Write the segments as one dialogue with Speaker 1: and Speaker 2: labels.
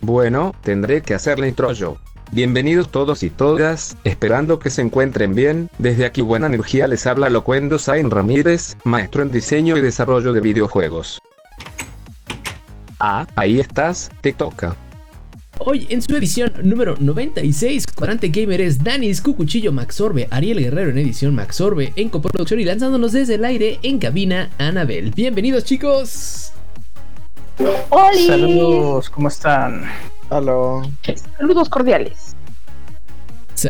Speaker 1: Bueno, tendré que hacer la intro yo. Bienvenidos todos y todas, esperando que se encuentren bien, desde aquí buena energía les habla Locuendo Zain Ramírez, maestro en diseño y desarrollo de videojuegos. Ah, ahí estás, te toca.
Speaker 2: Hoy en su edición número 96, Cuadrante Gamer es Danis, Cucuchillo, Maxorbe, Ariel Guerrero en edición Maxorbe, en coproducción y lanzándonos desde el aire en cabina Anabel. Bienvenidos chicos.
Speaker 3: Saludos, ¿cómo están?
Speaker 4: Aló.
Speaker 5: Saludos cordiales.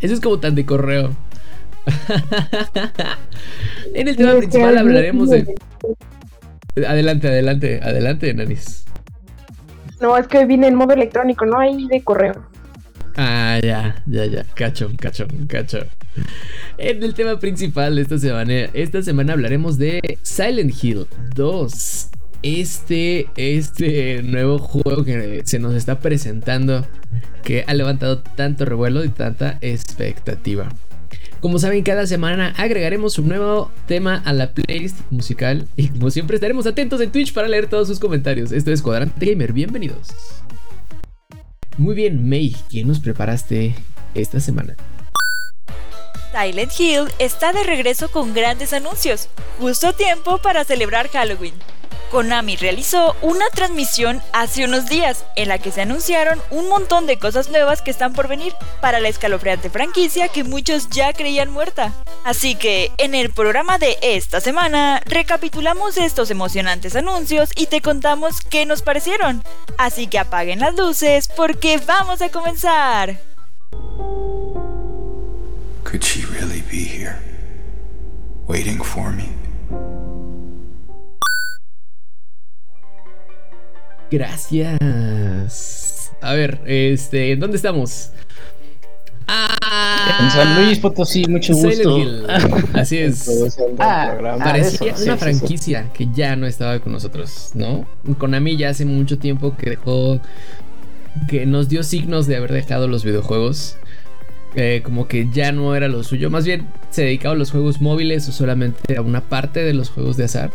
Speaker 2: Eso es como tan de correo. en el tema principal hablaremos de. Adelante, adelante, adelante, Nanis.
Speaker 5: No, es que viene en modo electrónico, no hay de correo.
Speaker 2: Ah, ya, ya, ya. Cacho, cacho, cacho. En el tema principal de esta semana, esta semana hablaremos de Silent Hill 2 este, este nuevo juego que se nos está presentando, que ha levantado tanto revuelo y tanta expectativa. Como saben, cada semana agregaremos un nuevo tema a la playlist musical y como siempre estaremos atentos en Twitch para leer todos sus comentarios. Esto es Cuadrante Gamer, bienvenidos. Muy bien, May, ¿qué nos preparaste esta semana?
Speaker 6: Silent Hill está de regreso con grandes anuncios, justo tiempo para celebrar Halloween. Konami realizó una transmisión hace unos días en la que se anunciaron un montón de cosas nuevas que están por venir para la escalofriante franquicia que muchos ya creían muerta. Así que en el programa de esta semana recapitulamos estos emocionantes anuncios y te contamos qué nos parecieron. Así que apaguen las luces porque vamos a comenzar.
Speaker 2: Gracias. A ver, este, ¿en dónde estamos?
Speaker 3: Ah, en San Luis Potosí, mucho gusto.
Speaker 2: Así es. Ah, parecía una franquicia que ya no estaba con nosotros, ¿no? Konami ya hace mucho tiempo que dejó. que nos dio signos de haber dejado los videojuegos. Eh, como que ya no era lo suyo. Más bien se dedicaba a los juegos móviles o solamente a una parte de los juegos de azar.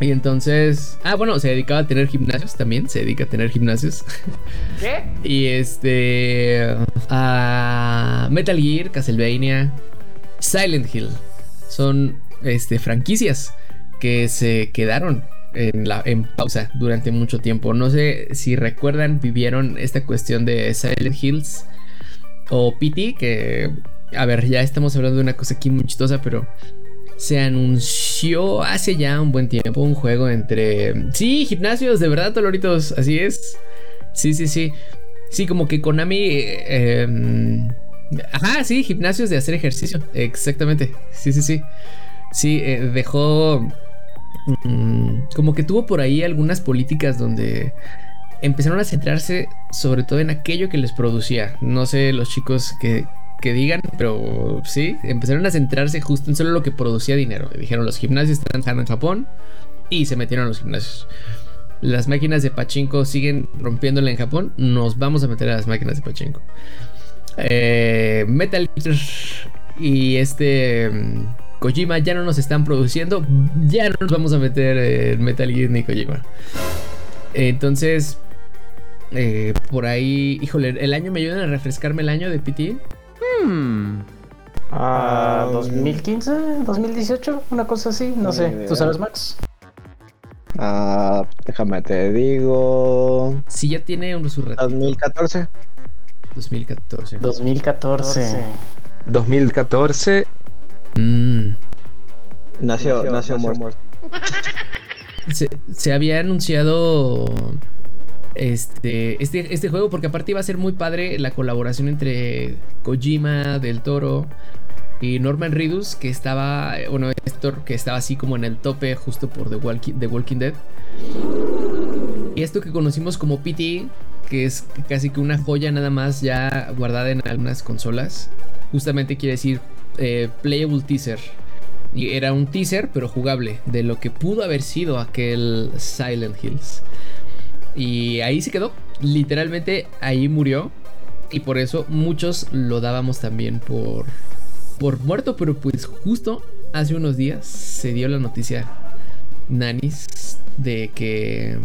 Speaker 2: Y entonces. Ah, bueno, se dedicaba a tener gimnasios también. Se dedica a tener gimnasios.
Speaker 3: ¿Qué?
Speaker 2: y este. A Metal Gear, Castlevania, Silent Hill. Son este, franquicias que se quedaron en, la, en pausa durante mucho tiempo. No sé si recuerdan, vivieron esta cuestión de Silent Hills o PT, que. A ver, ya estamos hablando de una cosa aquí muy chistosa, pero se anunció hace ya un buen tiempo un juego entre... Sí, gimnasios, de verdad, Toloritos, así es. Sí, sí, sí. Sí, como que Konami... Eh, ajá, sí, gimnasios de hacer ejercicio. Exactamente. Sí, sí, sí. Sí, eh, dejó... Mm, como que tuvo por ahí algunas políticas donde empezaron a centrarse sobre todo en aquello que les producía. No sé, los chicos que, que digan, pero sí, empezaron a centrarse justo en solo lo que producía dinero. Dijeron los gimnasios están en Japón y se metieron a los gimnasios. Las máquinas de pachinko siguen rompiéndole en Japón, nos vamos a meter a las máquinas de pachinko. Eh, Metal Gear y este mm, Kojima ya no nos están produciendo, ya no nos vamos a meter en Metal Gear ni Kojima. Entonces, eh, por ahí, híjole, el año me ayudan a refrescarme el año de PT.
Speaker 3: Hmm. Ah, 2015, 2018, una cosa así, no sé. ¿Tú sabes, Max?
Speaker 4: Ah, déjame te digo.
Speaker 2: Si ya tiene un su
Speaker 4: 2014.
Speaker 2: 2014.
Speaker 3: 2014.
Speaker 1: 2014.
Speaker 2: Mm.
Speaker 4: Nació, nació, muerto.
Speaker 2: Se, se había anunciado este, este, este juego, porque aparte iba a ser muy padre la colaboración entre Kojima, Del Toro y Norman Reedus, que estaba, bueno, Héctor, que estaba así como en el tope justo por The Walking, The Walking Dead. Y esto que conocimos como PT, que es casi que una joya nada más ya guardada en algunas consolas, justamente quiere decir eh, Playable Teaser. Y era un teaser, pero jugable, de lo que pudo haber sido aquel Silent Hills. Y ahí se quedó. Literalmente ahí murió. Y por eso muchos lo dábamos también por, por muerto. Pero pues justo hace unos días se dio la noticia, Nanis, de que...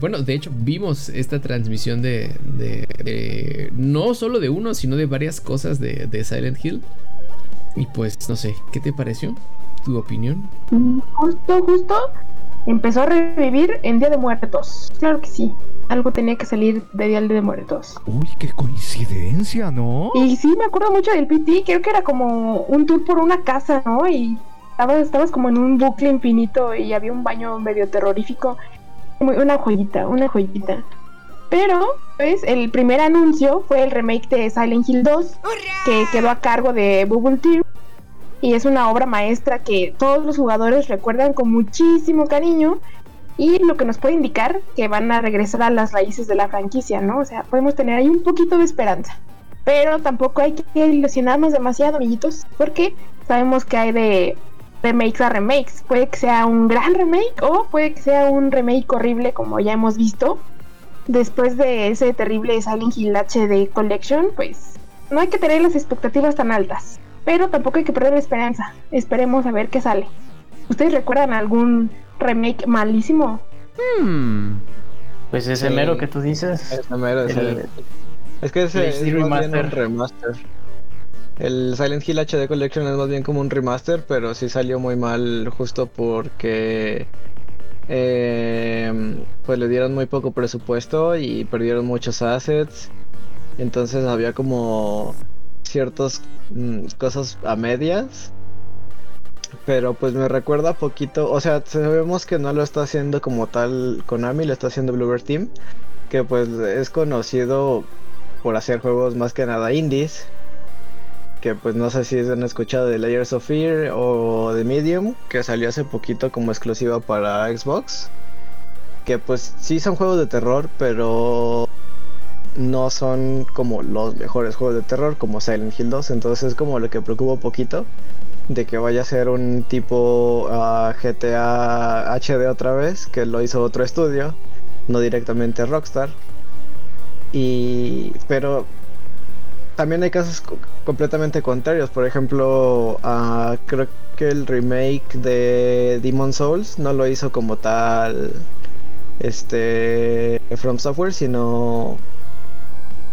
Speaker 2: Bueno, de hecho vimos esta transmisión de, de, no solo de uno, sino de varias cosas de, de Silent Hill. Y pues no sé, ¿qué te pareció? ¿Tu opinión?
Speaker 5: Mm, Justo, justo empezó a revivir en Día de Muertos. Claro que sí. Algo tenía que salir de Día de Muertos.
Speaker 7: Uy, qué coincidencia, ¿no?
Speaker 5: Y sí, me acuerdo mucho del PT. Creo que era como un tour por una casa, ¿no? Y estabas, estabas como en un bucle infinito y había un baño medio terrorífico. Muy- Una joyita, una joyita. Pero, pues, el primer anuncio fue el remake de Silent Hill 2, que quedó a cargo de Bubble Team. Y es una obra maestra que todos los jugadores recuerdan con muchísimo cariño. Y lo que nos puede indicar que van a regresar a las raíces de la franquicia, ¿no? O sea, podemos tener ahí un poquito de esperanza. Pero tampoco hay que ilusionarnos demasiado, amiguitos, porque sabemos que hay de remakes a remakes. Puede que sea un gran remake o puede que sea un remake horrible, como ya hemos visto. Después de ese terrible Silent Hill HD Collection, pues no hay que tener las expectativas tan altas. Pero tampoco hay que perder la esperanza. Esperemos a ver qué sale. ¿Ustedes recuerdan algún remake malísimo?
Speaker 3: Hmm. Pues ese
Speaker 4: Sí.
Speaker 3: mero que tú dices.
Speaker 4: Ese mero, ese-
Speaker 3: el-
Speaker 4: Es que ese
Speaker 3: el
Speaker 4: es
Speaker 3: HD
Speaker 4: más bien
Speaker 3: remaster.
Speaker 4: un remaster. El Silent Hill HD Collection es más bien como un remaster, pero sí salió muy mal justo porque eh, pues le dieron muy poco presupuesto y perdieron muchos assets. Entonces había como ciertas mm, cosas a medias. Pero pues me recuerda poquito, o sea, sabemos que no lo está haciendo como tal Konami, lo está haciendo Bluebird Team, que pues es conocido por hacer juegos más que nada indies. Que pues no sé si han escuchado de Layers of Fear o de Medium, que salió hace poquito como exclusiva para Xbox. Que pues sí son juegos de terror, pero no son como los mejores juegos de terror como Silent Hill 2. Entonces es como lo que preocupa un poquito de que vaya a ser un tipo ah, GTA HD otra vez, que lo hizo otro estudio, no directamente Rockstar. Y pero también hay casos co- completamente contrarios. Por ejemplo, ah, creo que el remake de Demon Souls no lo hizo como tal este From Software, sino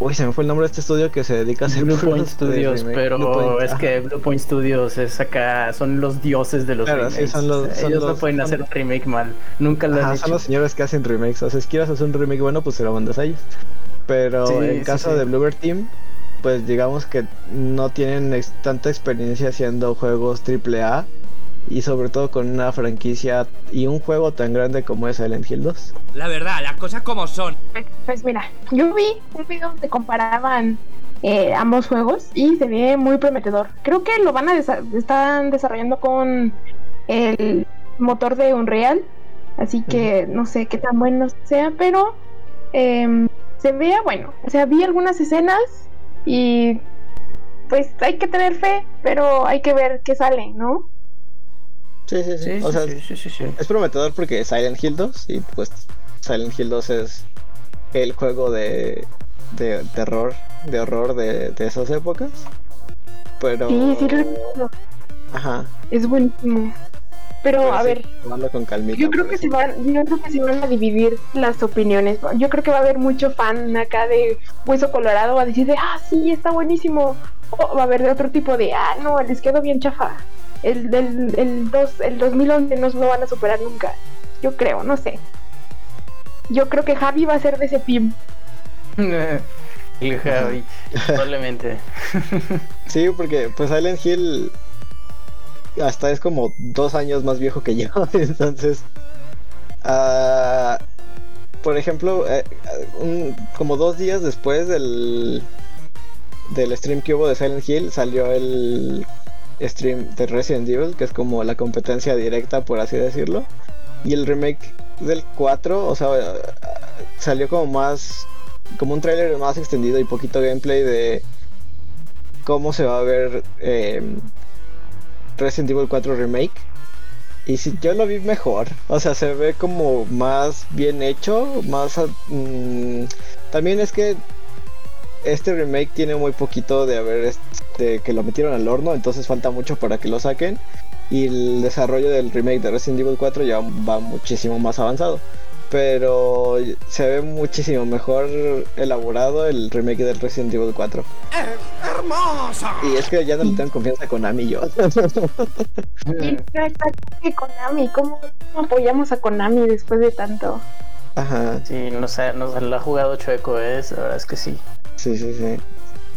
Speaker 4: Uy, se me fue el nombre de este estudio que se dedica a hacer
Speaker 3: Blue Point Studios,
Speaker 4: remake.
Speaker 3: pero
Speaker 4: Blue Point,
Speaker 3: es que Blue Point Studios es acá, son los dioses de los
Speaker 4: Claro, sí,
Speaker 3: remakes.
Speaker 4: son los- son
Speaker 3: Ellos no
Speaker 4: los-
Speaker 3: pueden
Speaker 4: son-
Speaker 3: hacer un remake mal, nunca lo
Speaker 4: Ajá,
Speaker 3: han
Speaker 4: son
Speaker 3: hecho.
Speaker 4: los señores que hacen remakes. O sea, si quieres hacer un remake bueno, pues se lo mandas a ellos. Pero
Speaker 3: Sí,
Speaker 4: en
Speaker 3: sí,
Speaker 4: caso
Speaker 3: sí.
Speaker 4: de Bluebird Team, pues digamos que no tienen ex- tanta experiencia haciendo juegos AAA. Y sobre todo con una franquicia y un juego tan grande como es Silent Hill 2.
Speaker 8: La verdad, las cosas como son.
Speaker 5: Pues, pues mira, yo vi un video donde comparaban eh, ambos juegos y se ve muy prometedor. Creo que lo van a desa- están desarrollando con el motor de Unreal, así que no sé qué tan bueno sea, pero em, se vea bueno. O sea, vi algunas escenas y pues hay que tener fe, pero hay que ver qué sale, ¿no?
Speaker 4: Sí, sí, sí.
Speaker 3: Sí,
Speaker 4: o sea, es prometedor porque Silent Hill 2 y pues Silent Hill 2 es el juego de, de terror, de horror de, de esas épocas. Pero...
Speaker 5: Sí, sí, lo.
Speaker 4: Ajá.
Speaker 5: es buenísimo. Pero,
Speaker 4: Pero
Speaker 5: a
Speaker 4: sí,
Speaker 5: ver,
Speaker 4: con calmita,
Speaker 5: Yo creo que se van, yo creo que se van a dividir las opiniones. Yo creo que va a haber mucho fan acá de Hueso Colorado va a decir de ah sí está buenísimo. O va a haber de otro tipo de ah no les quedó bien chafa. El del el dos, el 2011 no lo van a superar nunca. Yo creo, no sé. Yo creo que Javi va a ser de ese team.
Speaker 3: El Javi, probablemente.
Speaker 4: Sí, porque pues Silent Hill hasta es como dos años más viejo que yo, entonces, ah, por ejemplo, eh, un- como dos días después del del stream que hubo de Silent Hill salió el stream de Resident Evil, que es como la competencia directa, por así decirlo, y el remake del 4, o sea, salió como más, como un tráiler más extendido y poquito gameplay de cómo se va a ver eh, Resident Evil 4 Remake. Y si yo lo vi mejor, o sea, se ve como más bien hecho, más... mm, también es que este remake tiene muy poquito de haber este, que lo metieron al horno, entonces falta mucho para que lo saquen. Y el desarrollo del remake de Resident Evil 4 ya va muchísimo más avanzado. Pero se ve muchísimo mejor elaborado el remake del Resident Evil 4.
Speaker 8: ¡Hermosa!
Speaker 4: Y es que ya no le tengo confianza con Ami yo.
Speaker 5: Y Konami, ¿cómo, cómo apoyamos a Konami después de tanto?
Speaker 4: Ajá.
Speaker 3: Sí, nos, ha- nos la ha jugado chueco, ¿eh? La verdad es que sí.
Speaker 4: Sí, sí, sí.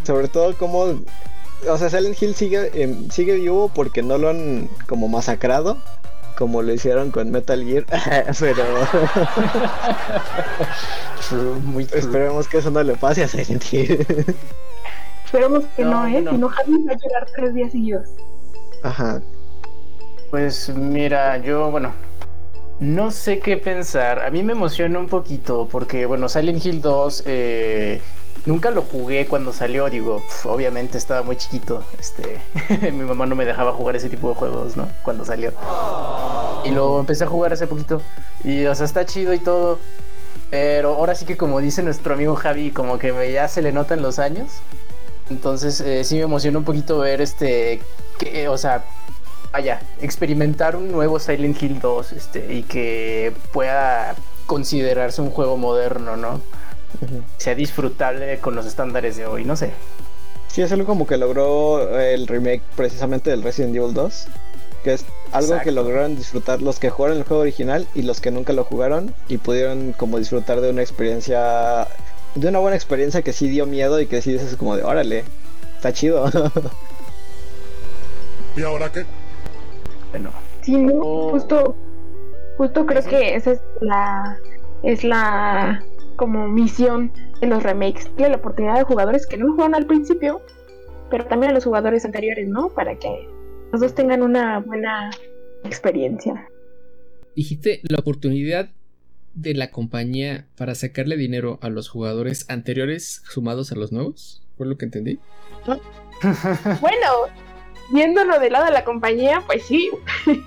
Speaker 4: Sobre todo como... O sea, Silent Hill sigue, em, sigue vivo porque no lo han como masacrado. Como lo hicieron con Metal Gear. Pero
Speaker 3: True, muy true.
Speaker 4: esperemos que eso no le pase a Silent Hill.
Speaker 5: Esperemos que no,
Speaker 3: No,
Speaker 5: ¿eh? Si no, Javi va a llorar tres días seguidos.
Speaker 4: Ajá.
Speaker 3: Pues mira, yo, bueno, no sé qué pensar. A mí me emociona un poquito porque, bueno, Silent Hill 2 eh, nunca lo jugué cuando salió. Digo, obviamente estaba muy chiquito. Este, mi mamá no me dejaba jugar ese tipo de juegos, ¿no? Cuando salió. Y luego empecé a jugar hace poquito. Y, o sea, está chido y todo. Pero ahora sí que como dice nuestro amigo Javi, como que ya se le notan los años. Entonces eh, sí me emociona un poquito ver este, que, o sea, vaya, experimentar un nuevo Silent Hill 2 este, y que pueda considerarse un juego moderno, ¿no? Sea disfrutable con los estándares de hoy, no sé.
Speaker 4: Sí, es algo como que logró el remake precisamente del Resident Evil 2. Que es algo que lograron disfrutar los que jugaron el juego original y los que nunca lo jugaron. Y pudieron como disfrutar de una experiencia. De una buena experiencia que sí dio miedo y que sí dices como de órale. Está chido.
Speaker 9: ¿Y ahora qué?
Speaker 3: Bueno,
Speaker 5: Sí, no,
Speaker 3: Oh.
Speaker 5: justo, justo creo que esa es la, es la como misión de los remakes, darle la oportunidad a jugadores que no jugaron al principio, pero también a los jugadores anteriores, ¿no? Para que los dos tengan una buena experiencia.
Speaker 2: Dijiste la oportunidad de la compañía para sacarle dinero a los jugadores anteriores sumados a los nuevos. ¿Fue lo que entendí?
Speaker 5: Bueno, viéndolo del lado de la compañía, pues sí.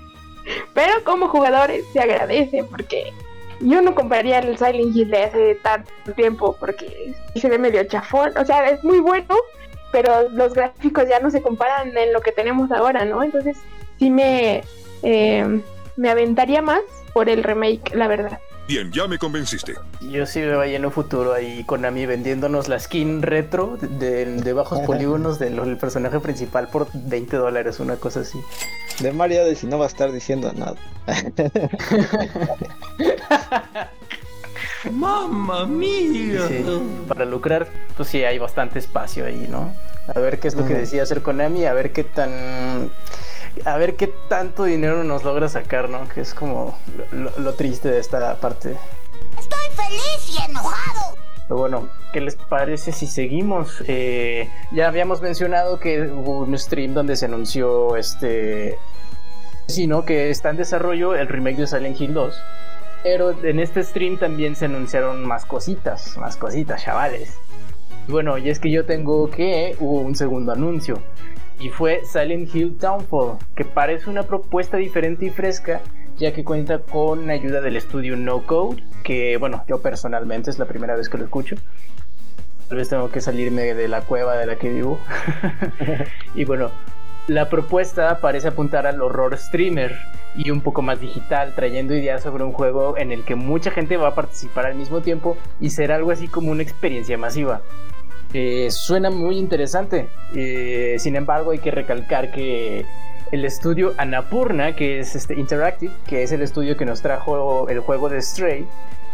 Speaker 5: Pero como jugadores se agradece porque yo no compraría el Silent Hill de hace tanto tiempo porque se ve medio chafón. O sea, es muy bueno, pero los gráficos ya no se comparan en lo que tenemos ahora, ¿no? Entonces sí me, eh, me aventaría más por el remake, la verdad.
Speaker 9: Bien, ya me convenciste.
Speaker 3: yo sí veo ahí en un futuro ahí Konami vendiéndonos la skin retro de, de- bajos polígonos del del personaje principal por 20 dólares, una cosa así.
Speaker 4: de Mario de si no va a estar diciendo nada.
Speaker 8: ¡Mamma mía!
Speaker 3: Sí, para lucrar, pues sí, hay bastante espacio ahí, ¿no? A ver qué es lo que decía hacer Konami, a ver qué tan. A ver qué tanto dinero nos logra sacar, ¿no? Que es como lo, lo- lo triste de esta parte.
Speaker 10: Estoy feliz y enojado.
Speaker 3: Pero bueno, ¿qué les parece si seguimos? Eh, ya habíamos mencionado que hubo un stream donde se anunció este. Sí, ¿no? Que está en desarrollo el remake de Silent Hill 2. Pero en este stream también se anunciaron más cositas, más cositas, chavales. Bueno, y es que yo tengo que hubo un segundo anuncio. Y fue Silent Hill Downfall, que parece una propuesta diferente y fresca, ya que cuenta con ayuda del estudio No Code, que bueno, yo personalmente es la primera vez que lo escucho. Tal vez tengo que salirme de la cueva de la que vivo. y bueno, la propuesta parece apuntar al horror streamer y un poco más digital, trayendo ideas sobre un juego en el que mucha gente va a participar al mismo tiempo y será algo así como una experiencia masiva. Eh, suena muy interesante, eh, sin embargo hay que recalcar que el estudio Annapurna, que es este Interactive, que es el estudio que nos trajo el juego de Stray,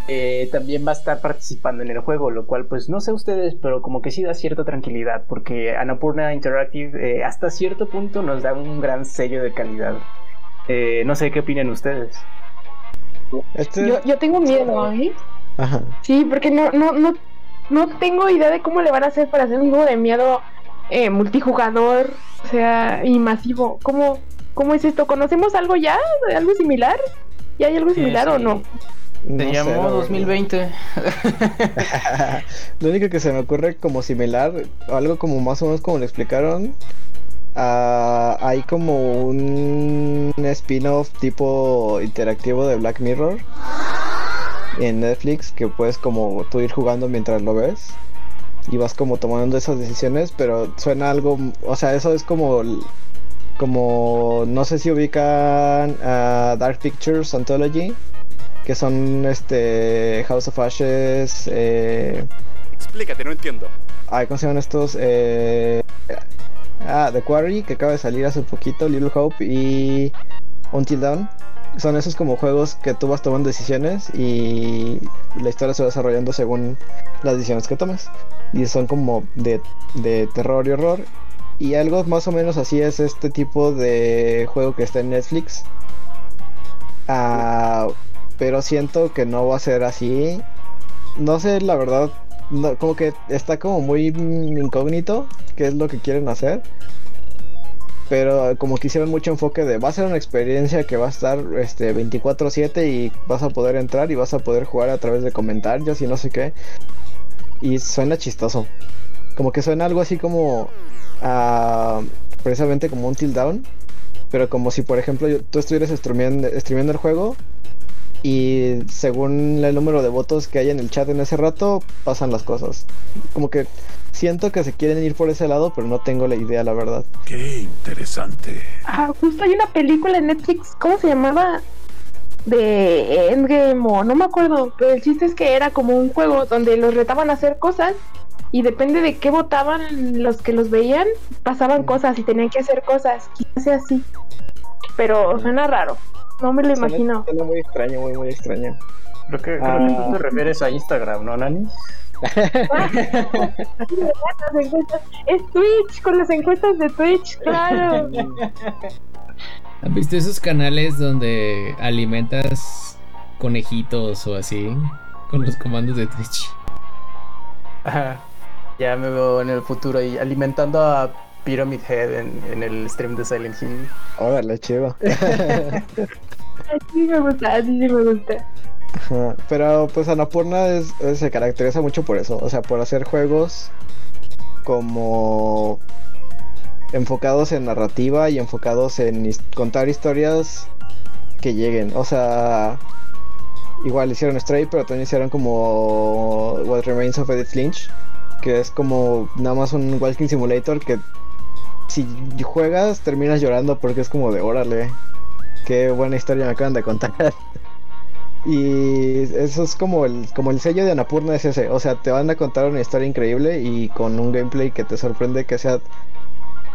Speaker 3: eh, también va a estar participando en el juego, lo cual pues no sé ustedes, pero como que sí da cierta tranquilidad, porque Annapurna Interactive eh, hasta cierto punto nos da un gran sello de calidad. Eh, no sé qué opinan ustedes.
Speaker 4: Este...
Speaker 5: Yo, yo tengo miedo, ¿eh?
Speaker 4: Ajá.
Speaker 5: Sí, porque no, no, no, no tengo idea de cómo le van a hacer para hacer un juego de miedo eh, multijugador, o sea, y masivo. ¿Cómo, ¿Cómo es esto? ¿Conocemos algo ya? ¿Algo similar? ¿Ya hay algo similar o
Speaker 3: sí.
Speaker 5: No
Speaker 4: La
Speaker 3: llamó
Speaker 4: verdad.
Speaker 3: 2020.
Speaker 4: Lo único que se me ocurre como similar, algo como más o menos como lo explicaron, ah, hay como un spin-off tipo interactivo de Black Mirror en Netflix que puedes como tú ir jugando mientras lo ves y vas como tomando esas decisiones, pero suena algo, o sea, eso es como como no sé si ubican Dark Pictures Anthology, que son este House of Ashes, eh,
Speaker 11: Explícate, no entiendo.
Speaker 4: Ay, ¿cómo se llaman estos? Eh, ah, The Quarry, que acaba de salir hace poquito, Little Hope y Until Dawn. Son esos como juegos que tú vas tomando decisiones y la historia se va desarrollando según las decisiones que tomes. Y son como de, de terror y horror. Y algo más o menos así es este tipo de juego que está en Netflix. Ah, pero siento que no va a ser así. No sé, la verdad, como que está como muy mm, incógnito qué es lo que quieren hacer. Pero como que hicieron mucho enfoque de va a ser una experiencia que va a estar este 24/7 y vas a poder entrar y vas a poder jugar a través de comentarios y no sé qué. Y suena chistoso. Como que suena algo así como precisamente como un tilt down. Pero como si por ejemplo yo- tú estuvieras streameando, streameando el juego y según el número de votos que hay en el chat en ese rato, pasan las cosas. Como que siento que se quieren ir por ese lado, pero no tengo la idea, la verdad.
Speaker 8: Qué interesante.
Speaker 5: Ah, justo hay una película en Netflix, ¿cómo se llamaba? De Endgame o no me acuerdo, pero el chiste es que era como un juego donde los retaban a hacer cosas y depende de qué votaban los que los veían, pasaban cosas y tenían que hacer cosas, quizás sea así. Pero suena raro, no me lo
Speaker 4: Suena-
Speaker 5: imagino.
Speaker 4: Suena muy extraño, muy, muy extraño.
Speaker 3: Creo que, creo
Speaker 4: Ah.
Speaker 3: que tú te refieres a Instagram, ¿no, Nani?
Speaker 5: Es Twitch, con las encuestas de Twitch, claro.
Speaker 2: ¿Han visto esos canales donde alimentas conejitos o así? Con los comandos de Twitch.
Speaker 3: Ajá. Ya me veo en el futuro ahí alimentando a Pyramid Head en, en el stream de Silent Hill.
Speaker 4: Órale, chido.
Speaker 5: Así me gusta, así sí me gusta.
Speaker 4: Pero pues Anapurna es- es- se caracteriza mucho por eso, o sea, por hacer juegos como enfocados en narrativa y enfocados en contar historias que lleguen. O sea, igual hicieron Stray, pero también hicieron como What Remains of Edith Lynch, que es como nada más un walking simulator que si juegas terminas llorando porque es como de órale, qué buena historia me acaban de contar. Y eso es como el, como el sello de Anapurna es ese. O sea, te van a contar una historia increíble y con un gameplay que te sorprende que sea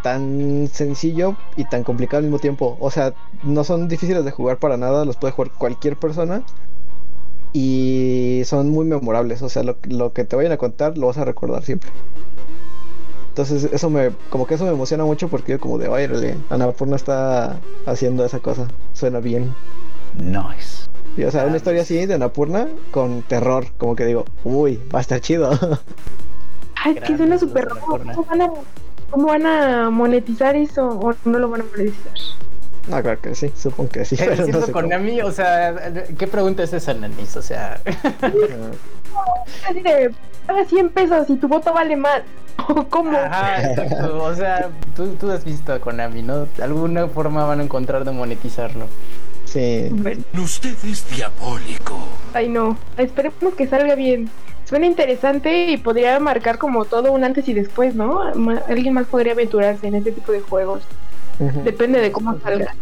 Speaker 4: tan sencillo y tan complicado al mismo tiempo. O sea, no son difíciles de jugar para nada, los puede jugar cualquier persona. Y son muy memorables. O sea, lo, lo que te vayan a contar lo vas a recordar siempre. Entonces eso me, como que eso me emociona mucho porque yo como de, oye, Anapurna está haciendo esa cosa. Suena bien.
Speaker 7: Nice.
Speaker 4: Y, o sea, una historia así de Anapurna con terror, como que digo, uy, va a estar chido.
Speaker 5: Ay, es que suena súper raro. ¿Cómo van, a, ¿Cómo van a monetizar eso o no lo van a monetizar?
Speaker 4: no, claro que sí, supongo que sí.
Speaker 3: ¿Qué
Speaker 4: pero no sé
Speaker 3: con
Speaker 4: cómo.
Speaker 3: Nami? O sea, ¿qué pregunta es esa, Nanis? O sea,
Speaker 5: Así de, paga 100 pesos y tu voto vale más. ¿Cómo?
Speaker 3: ajá, exacto. O sea, tú, tú has visto a Konami, ¿no? De alguna forma van a encontrar de monetizarlo.
Speaker 4: Sí.
Speaker 8: Usted es diabólico.
Speaker 5: Ay, no. Esperemos que salga bien. Suena interesante y podría marcar como todo un antes y después, ¿no? Alguien más podría aventurarse en este tipo de juegos. Depende de cómo salga.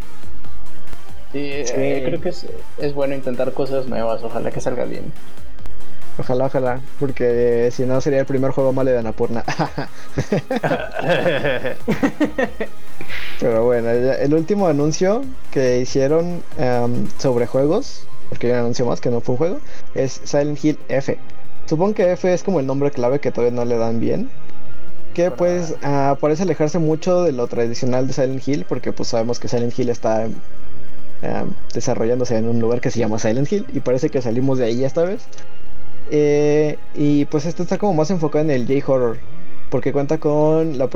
Speaker 3: Sí, eh, creo que es, es bueno intentar cosas nuevas. Ojalá que salga bien.
Speaker 4: Ojalá, ojalá, porque si no sería el primer juego malo de Anapurna. Pero bueno, el último anuncio que hicieron em, sobre juegos, porque hay un anuncio más que no fue un juego, es Silent Hill F. Supongo que F es como el nombre clave que todavía no le dan bien. Que pues ah, parece alejarse mucho de lo tradicional de Silent Hill, porque pues sabemos que Silent Hill está em, desarrollándose en un lugar que se llama Silent Hill, y parece que salimos de ahí esta vez. Eh, y pues esto está como más enfocado en el J-Horror, porque cuenta con la,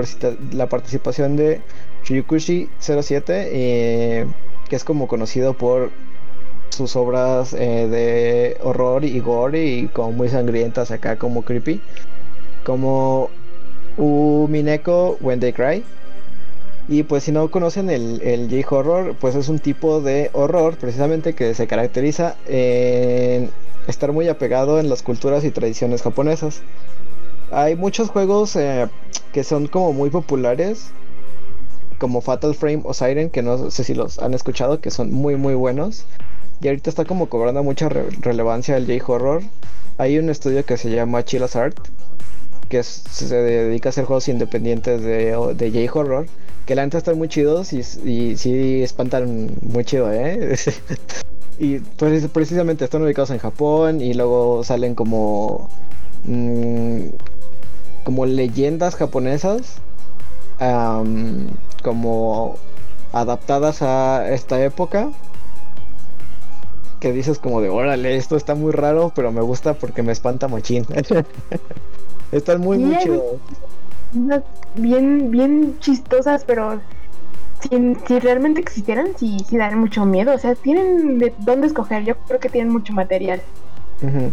Speaker 4: la participación de Ryukushi 07, eh, que es como conocido por sus obras eh, de horror y gore y como muy sangrientas acá, como creepy. Como Umineko When They Cry. Y pues si no conocen el, el J-Horror, pues es un tipo de horror precisamente que se caracteriza en estar muy apegado en las culturas y tradiciones japonesas. Hay muchos juegos eh, que son como muy populares, como Fatal Frame o Siren, que no sé si los han escuchado, que son muy muy buenos. Y ahorita está como cobrando mucha re- relevancia el J-Horror. Hay un estudio que se llama Chilla's Art, que se dedica a hacer juegos independientes de, de J-Horror, que la neta están muy chidos y, y sí espantan muy chido, ¿eh? y pues precisamente están ubicados en Japón y luego salen como... mm, como leyendas japonesas como adaptadas a esta época que dices como de órale esto está muy raro pero me gusta porque me espanta machín están muy muy chidos.
Speaker 5: Bien, bien chistosas, pero si, si realmente existieran, sí, sí dan mucho miedo. O sea, tienen de dónde escoger. Yo creo que tienen mucho material.
Speaker 4: Ujú.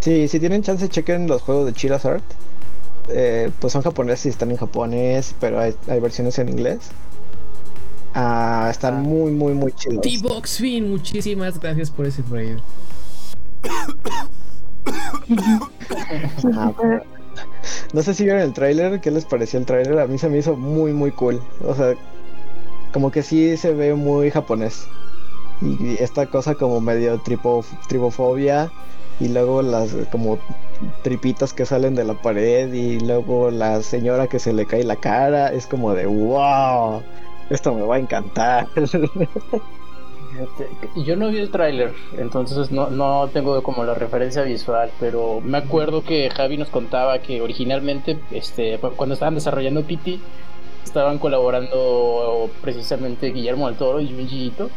Speaker 4: Sí, si tienen chance chequen los juegos de Chilla's Art Eh, pues son japoneses y están en japonés pero hay, hay versiones en inglés Ah, están muy muy muy chidos
Speaker 2: T-Box Fin, muchísimas gracias por ese raid.
Speaker 4: Ah, pues, No sé si vieron el tráiler, ¿qué les pareció el tráiler? A mí se me hizo muy muy cool. O sea, como que sí se ve muy japonés. Y esta cosa como medio tripo, tripofobia y luego las como tripitas que salen de la pared y luego la señora que se le cae la cara, es como de wow, esto me va a encantar.
Speaker 3: Yo no vi el tráiler, entonces no, no tengo como la referencia visual, pero me acuerdo que Javi nos contaba que originalmente, este, cuando estaban desarrollando PT, estaban colaborando precisamente Guillermo del Toro y Junji Ito.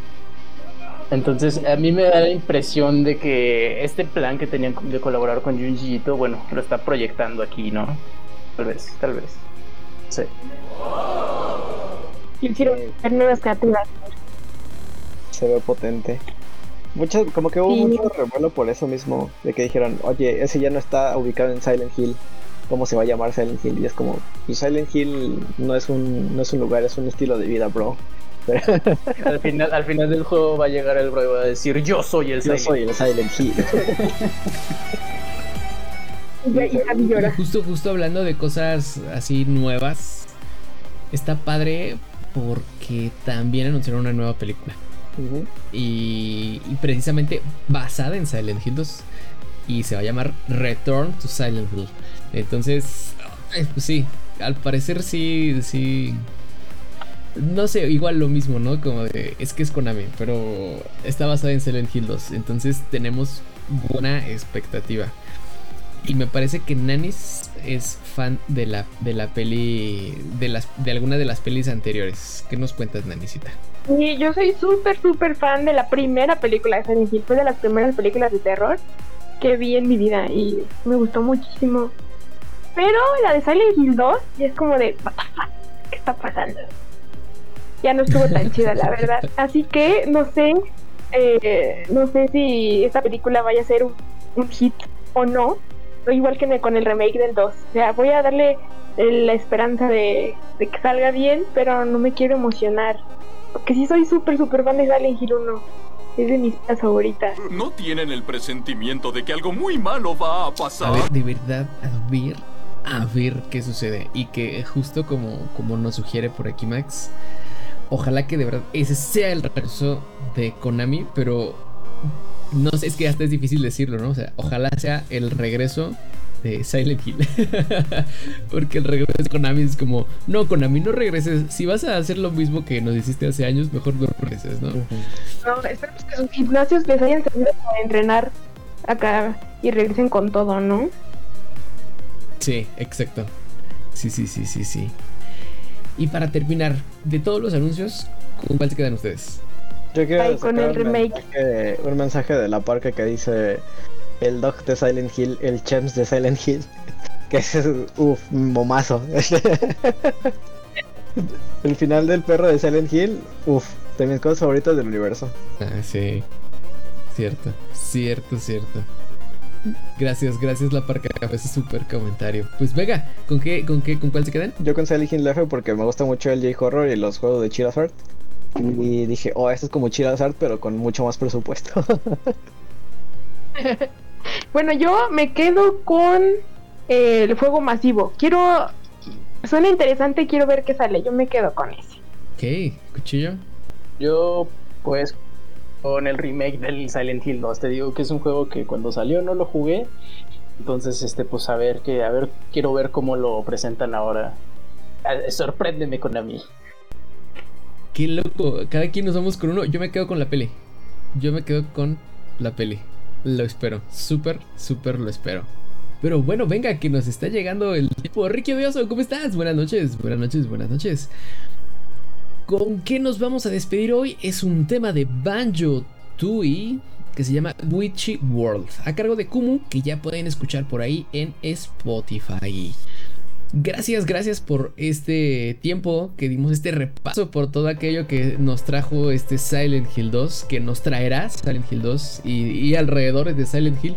Speaker 3: Entonces a mí me da la impresión de que este plan que tenían de colaborar con Junji Ito, bueno, lo está proyectando aquí, ¿no? Tal vez, tal vez. Sí.
Speaker 5: Quisieron ver nuevas criaturas.
Speaker 4: se ve potente. Mucho, como que hubo
Speaker 5: Sí.
Speaker 4: mucho revuelo por eso mismo, de que dijeron, oye, ese ya no está ubicado en Silent Hill, ¿cómo se va a llamar Silent Hill? Y es como, pues Silent Hill no es un, no es un lugar, es un estilo de vida, bro.
Speaker 3: Al final, al final del juego va a llegar el bro y va a decir, yo soy el
Speaker 4: Yo
Speaker 3: Silent
Speaker 4: soy el Silent Hill.
Speaker 2: Justo, justo hablando de cosas así nuevas, está padre porque también anunciaron una nueva película. Y, y precisamente basada en Silent Hill 2. Y se va a llamar Return to Silent Hill. Entonces, eh, pues sí, al parecer sí, sí. No sé, igual lo mismo, ¿no? Como de, es que es Konami, pero está basada en Silent Hill 2. Entonces tenemos buena expectativa. Y me parece que Nanis es fan de la, de la peli, de, las, de alguna de las pelis anteriores. ¿Qué nos cuentas, Nanisita?
Speaker 5: Y yo soy súper, súper fan de la primera película de Silent Hill. Fue de las primeras películas de terror que vi en mi vida y me gustó muchísimo. Pero la de Silent Hill 2 ya es como de, "What the fuck? ¿qué está pasando? Ya no estuvo tan chida, la verdad. Así que no sé, eh, no sé si esta película vaya a ser un, un hit o no. Igual que con el remake del 2. O sea, voy a darle eh, la esperanza de, de que salga bien, pero no me quiero emocionar. Porque sí soy súper, súper fan de Silent Hill 1. Es de mis favoritas.
Speaker 8: ¿No tienen el presentimiento de que algo muy malo va a pasar?
Speaker 2: A ver, de verdad, a ver, a ver qué sucede. Y que justo como, como nos sugiere por aquí Max, ojalá que de verdad ese sea el regreso de Konami, pero no sé, es que hasta es difícil decirlo, ¿no? O sea, ojalá sea el regreso de Silent Hill. Porque el regreso de Konami es como, no, Konami, no regreses. Si vas a hacer lo mismo que nos hiciste hace años, mejor no regreses, ¿no?
Speaker 5: No, esperemos que sus gimnasios les hayan servido para entrenar acá y regresen con todo, ¿no?
Speaker 2: Sí, exacto. Sí, sí, sí, sí, sí. Y para terminar, de todos los anuncios, ¿con cuál se quedan ustedes?
Speaker 4: Yo quiero
Speaker 5: Ay, con el
Speaker 4: un
Speaker 5: remake.
Speaker 4: mensaje- un mensaje de la parca que dice el dog de Silent Hill, el Chems de Silent Hill, que es uff, momazo. el final del perro de Silent Hill, uff, de mis cosas favoritas del universo.
Speaker 2: Ah, sí. Cierto, cierto, cierto. Gracias, gracias la parca ese super comentario. Pues venga, ¿con qué, con qué, con cuál se quedan?
Speaker 4: Yo con Silent Hill F porque me gusta mucho el J-Horror y los juegos de Chill Art. Y dije, oh, esto es como Chill Art, pero con mucho más presupuesto.
Speaker 5: bueno, yo me quedo con eh, el fuego masivo. Quiero. Suena interesante, quiero ver qué sale. Yo me quedo con ese.
Speaker 2: Ok, cuchillo.
Speaker 3: Yo, pues, con el remake del Silent Hill 2. Te digo que es un juego que cuando salió no lo jugué. Entonces, este, pues a ver que, a ver, quiero ver cómo lo presentan ahora. Ah, sorpréndeme con a mí.
Speaker 2: Qué loco. Cada quien nos vamos con uno. Yo me quedo con la peli. Yo me quedo con la peli. Lo espero. Súper, súper lo espero. Pero bueno, venga, que nos está llegando el tipo. Ricky Odioso, ¿cómo estás? Buenas noches, buenas noches, buenas noches. ¿Con qué nos vamos a despedir hoy? Es un tema de Banjo Tui que se llama Witchy World, a cargo de Kumu, que ya pueden escuchar por ahí en Spotify. Gracias, gracias por este tiempo que dimos, este repaso por todo aquello que nos trajo este Silent Hill 2, que nos traerá Silent Hill 2 y, y alrededores de Silent Hill.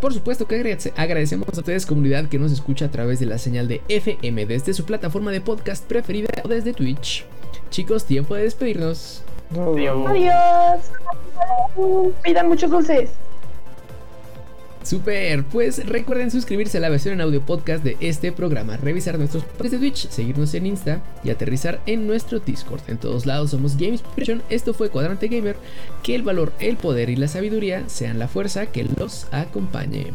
Speaker 2: Por supuesto que agradecemos a ustedes comunidad que nos escucha a través de la señal de FM desde su plataforma de podcast preferida o desde Twitch. Chicos, tiempo de despedirnos.
Speaker 5: Adiós. Adiós. Pidan muchos dulces.
Speaker 2: Super, pues recuerden suscribirse a la versión en audio podcast de este programa, revisar nuestros podcasts de Twitch, seguirnos en Insta y aterrizar en nuestro Discord. En todos lados somos Gamespiration, esto fue Cuadrante Gamer, que el valor, el poder y la sabiduría sean la fuerza que los acompañe.